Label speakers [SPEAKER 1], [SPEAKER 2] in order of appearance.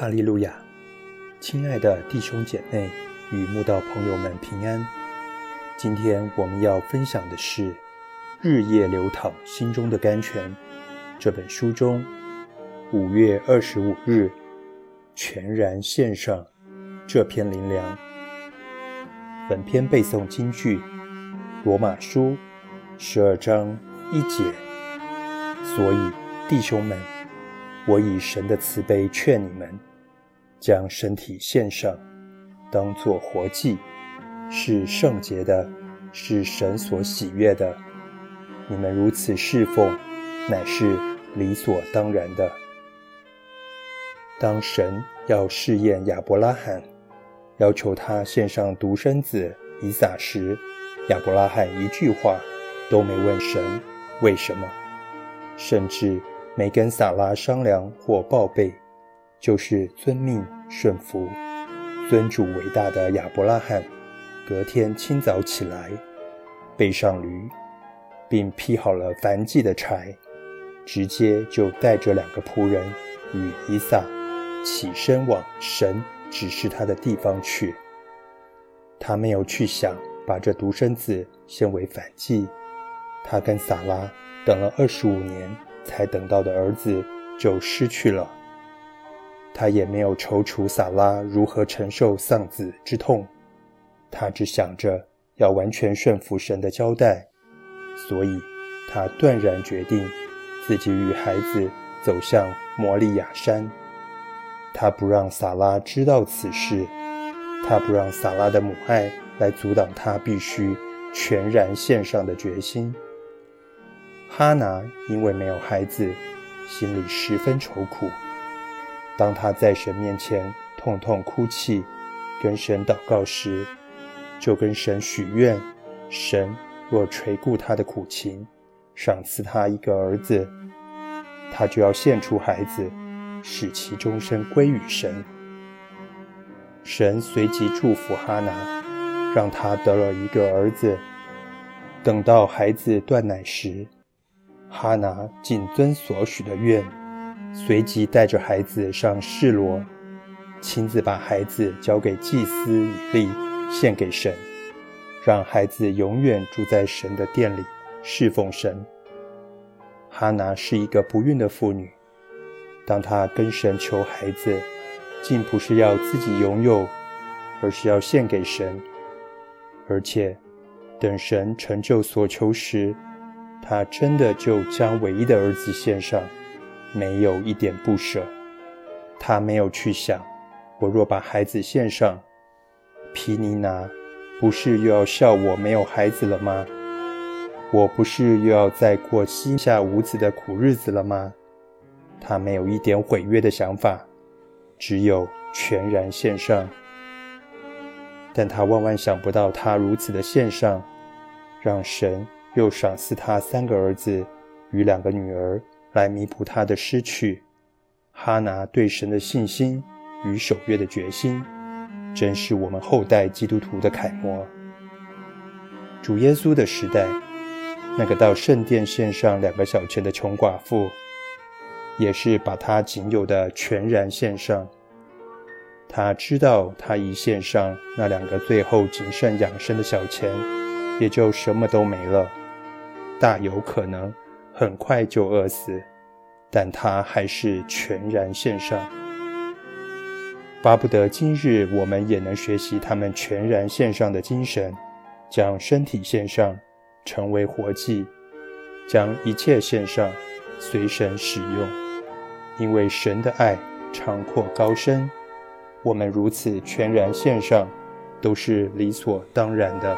[SPEAKER 1] 哈利路亚！亲爱的弟兄姐妹与慕道朋友们平安。今天我们要分享的是《日夜流淌心中的甘泉》这本书中五月二十五日全然献上这篇灵粮。本篇背诵京剧《罗马书》十二章一节。所以，弟兄们。我以神的慈悲劝你们，将身体献上，当作活祭，是圣洁的，是神所喜悦的。你们如此侍奉，乃是理所当然的。当神要试验亚伯拉罕，要求他献上独生子以撒时，亚伯拉罕一句话都没问神为什么，甚至。没跟撒拉商量或报备，就是遵命顺服、尊主伟大的亚伯拉罕。隔天清早起来，背上驴，并劈好了燔祭的柴，直接就带着两个仆人与以撒起身往神指示他的地方去。他没有去想把这独生子献为反祭。他跟撒拉等了二十五年。才等到的儿子就失去了，他也没有踌躇撒拉如何承受丧子之痛，他只想着要完全顺服神的交代，所以他断然决定自己与孩子走向摩利亚山。他不让撒拉知道此事，他不让撒拉的母爱来阻挡他必须全然献上的决心。哈拿因为没有孩子，心里十分愁苦。当他在神面前痛痛哭泣，跟神祷告时，就跟神许愿：神若垂顾他的苦情，赏赐他一个儿子，他就要献出孩子，使其终身归于神。神随即祝福哈拿，让他得了一个儿子。等到孩子断奶时，哈拿谨遵所许的愿，随即带着孩子上示罗，亲自把孩子交给祭司以利，献给神，让孩子永远住在神的殿里侍奉神。哈拿是一个不孕的妇女，当她跟神求孩子，竟不是要自己拥有，而是要献给神，而且等神成就所求时。他真的就将唯一的儿子献上，没有一点不舍。他没有去想，我若把孩子献上，皮尼娜不是又要笑我没有孩子了吗？我不是又要再过膝下无子的苦日子了吗？他没有一点毁约的想法，只有全然献上。但他万万想不到，他如此的献上，让神。又赏赐他三个儿子与两个女儿，来弥补他的失去。哈拿对神的信心与守约的决心，真是我们后代基督徒的楷模。主耶稣的时代，那个到圣殿献上两个小钱的穷寡妇，也是把他仅有的全然献上。他知道，他一献上那两个最后仅剩养生的小钱，也就什么都没了。大有可能很快就饿死，但他还是全然献上，巴不得今日我们也能学习他们全然献上的精神，将身体献上，成为活祭，将一切献上，随神使用。因为神的爱长阔高深，我们如此全然献上，都是理所当然的。